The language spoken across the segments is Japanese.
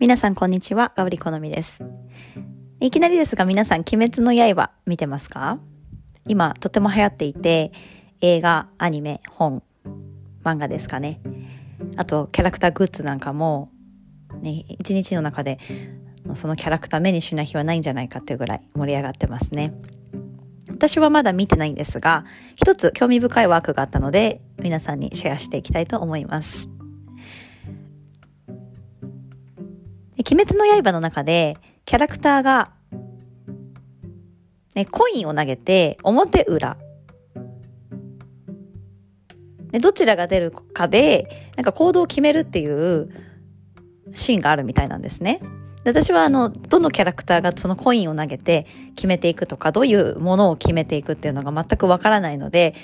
皆さんこんにちは、ガブリコのみです。いきなりですが皆さん、鬼滅の刃見てますか？今とても流行っていて、映画、アニメ、本、漫画ですかね。あと、キャラクターグッズなんかも、ね、一日の中でそのキャラクター目にしない日はないんじゃないかっていうぐらい盛り上がってますね。私はまだ見てないんですが、一つ興味深いワークがあったので、皆さんにシェアしていきたいと思います。鬼滅の刃の中で、キャラクターが、ね、コインを投げて、表裏。でどちらが出るかで、なんか行動を決めるっていうシーンがあるみたいなんですね。で私はあの、どのキャラクターがそのコインを投げて決めていくとか、どういうものを決めていくっていうのが全くわからないので、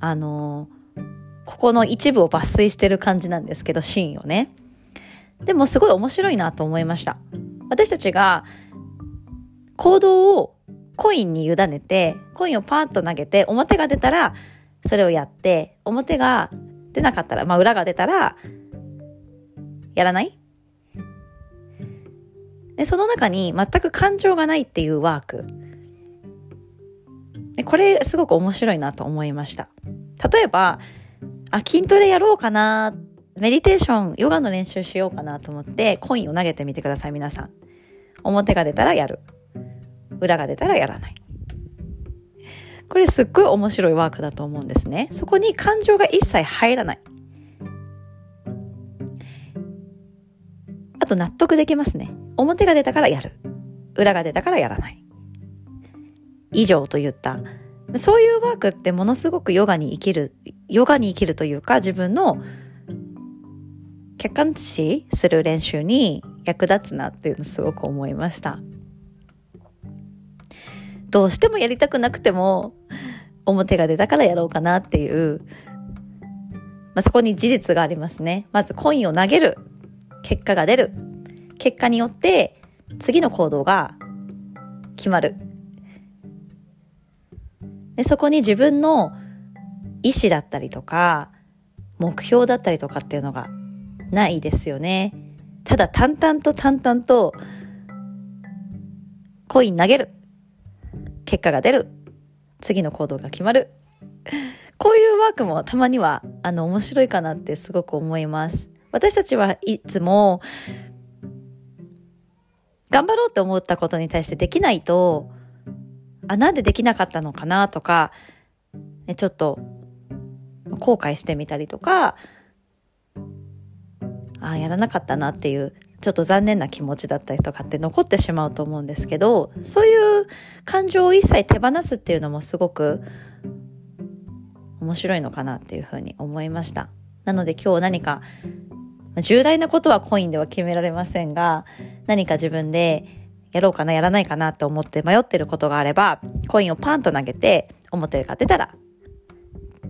あのここの一部を抜粋してる感じなんですけど、シーンをね。でもすごい面白いなと思いました。私たちが行動をコインに委ねて、コインをパーッと投げて、表が出たらそれをやって、表が出なかったら、まあ裏が出たら、やらない？で、その中に全く感情がないっていうワーク。でこれすごく面白いなと思いました。例えば、あ、筋トレやろうかなって、メディテーション、ヨガの練習しようかなと思って、コインを投げてみてください、皆さん。表が出たらやる。裏が出たらやらない。これすっごい面白いワークだと思うんですね。そこに感情が一切入らない。あと納得できますね。表が出たからやる。裏が出たからやらない。以上と言った。そういうワークってものすごくヨガに生きる、ヨガに生きるというか自分の客観視する練習に役立つなっていうのすごく思いました。どうしてもやりたくなくても表が出たからやろうかなっていう、まあ、そこに事実がありますね。まずコインを投げる。結果が出る。結果によって次の行動が決まる。でそこに自分の意思だったりとか、目標だったりとかっていうのがないですよね。ただ淡々と淡々とコイン投げる。結果が出る。次の行動が決まる。こういうワークもたまにはあの面白いかなってすごく思います。私たちはいつも頑張ろうって思ったことに対してできないと、あ、なんでできなかったのかなとか、ね、ちょっと後悔してみたりとか、あやらなかったなっていう、ちょっと残念な気持ちだったりとかって残ってしまうと思うんですけど、そういう感情を一切手放すっていうのもすごく面白いのかなっていうふうに思いました。なので今日何か重大なことはコインでは決められませんが、何か自分でやろうかな、やらないかなと思って迷ってることがあれば、コインをパンと投げて、表が出たら、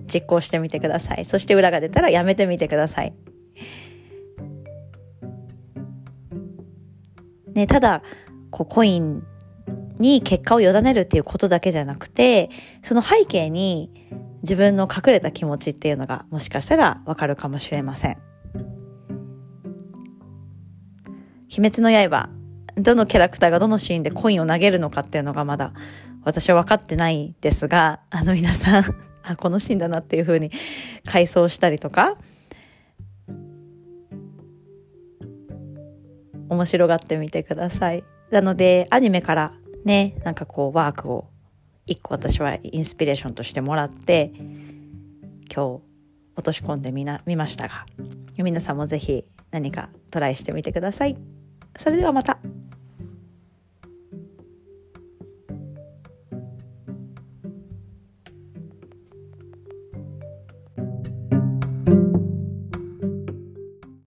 実行してみてください。そして裏が出たらやめてみてください。ね、ただ、こう、コインに結果を委ねるっていうことだけじゃなくて、その背景に自分の隠れた気持ちっていうのがもしかしたらわかるかもしれません。鬼滅の刃、どのキャラクターがどのシーンでコインを投げるのかっていうのがまだ私は分かってないですが、あの皆さんあ、このシーンだなっていう風に回想したりとか、面白がってみてください。なので、アニメからね、なんかこうワークを一個私はインスピレーションとしてもらって、今日落とし込んでみな、見ましたが、皆さんもぜひ何かトライしてみてください。それではまた。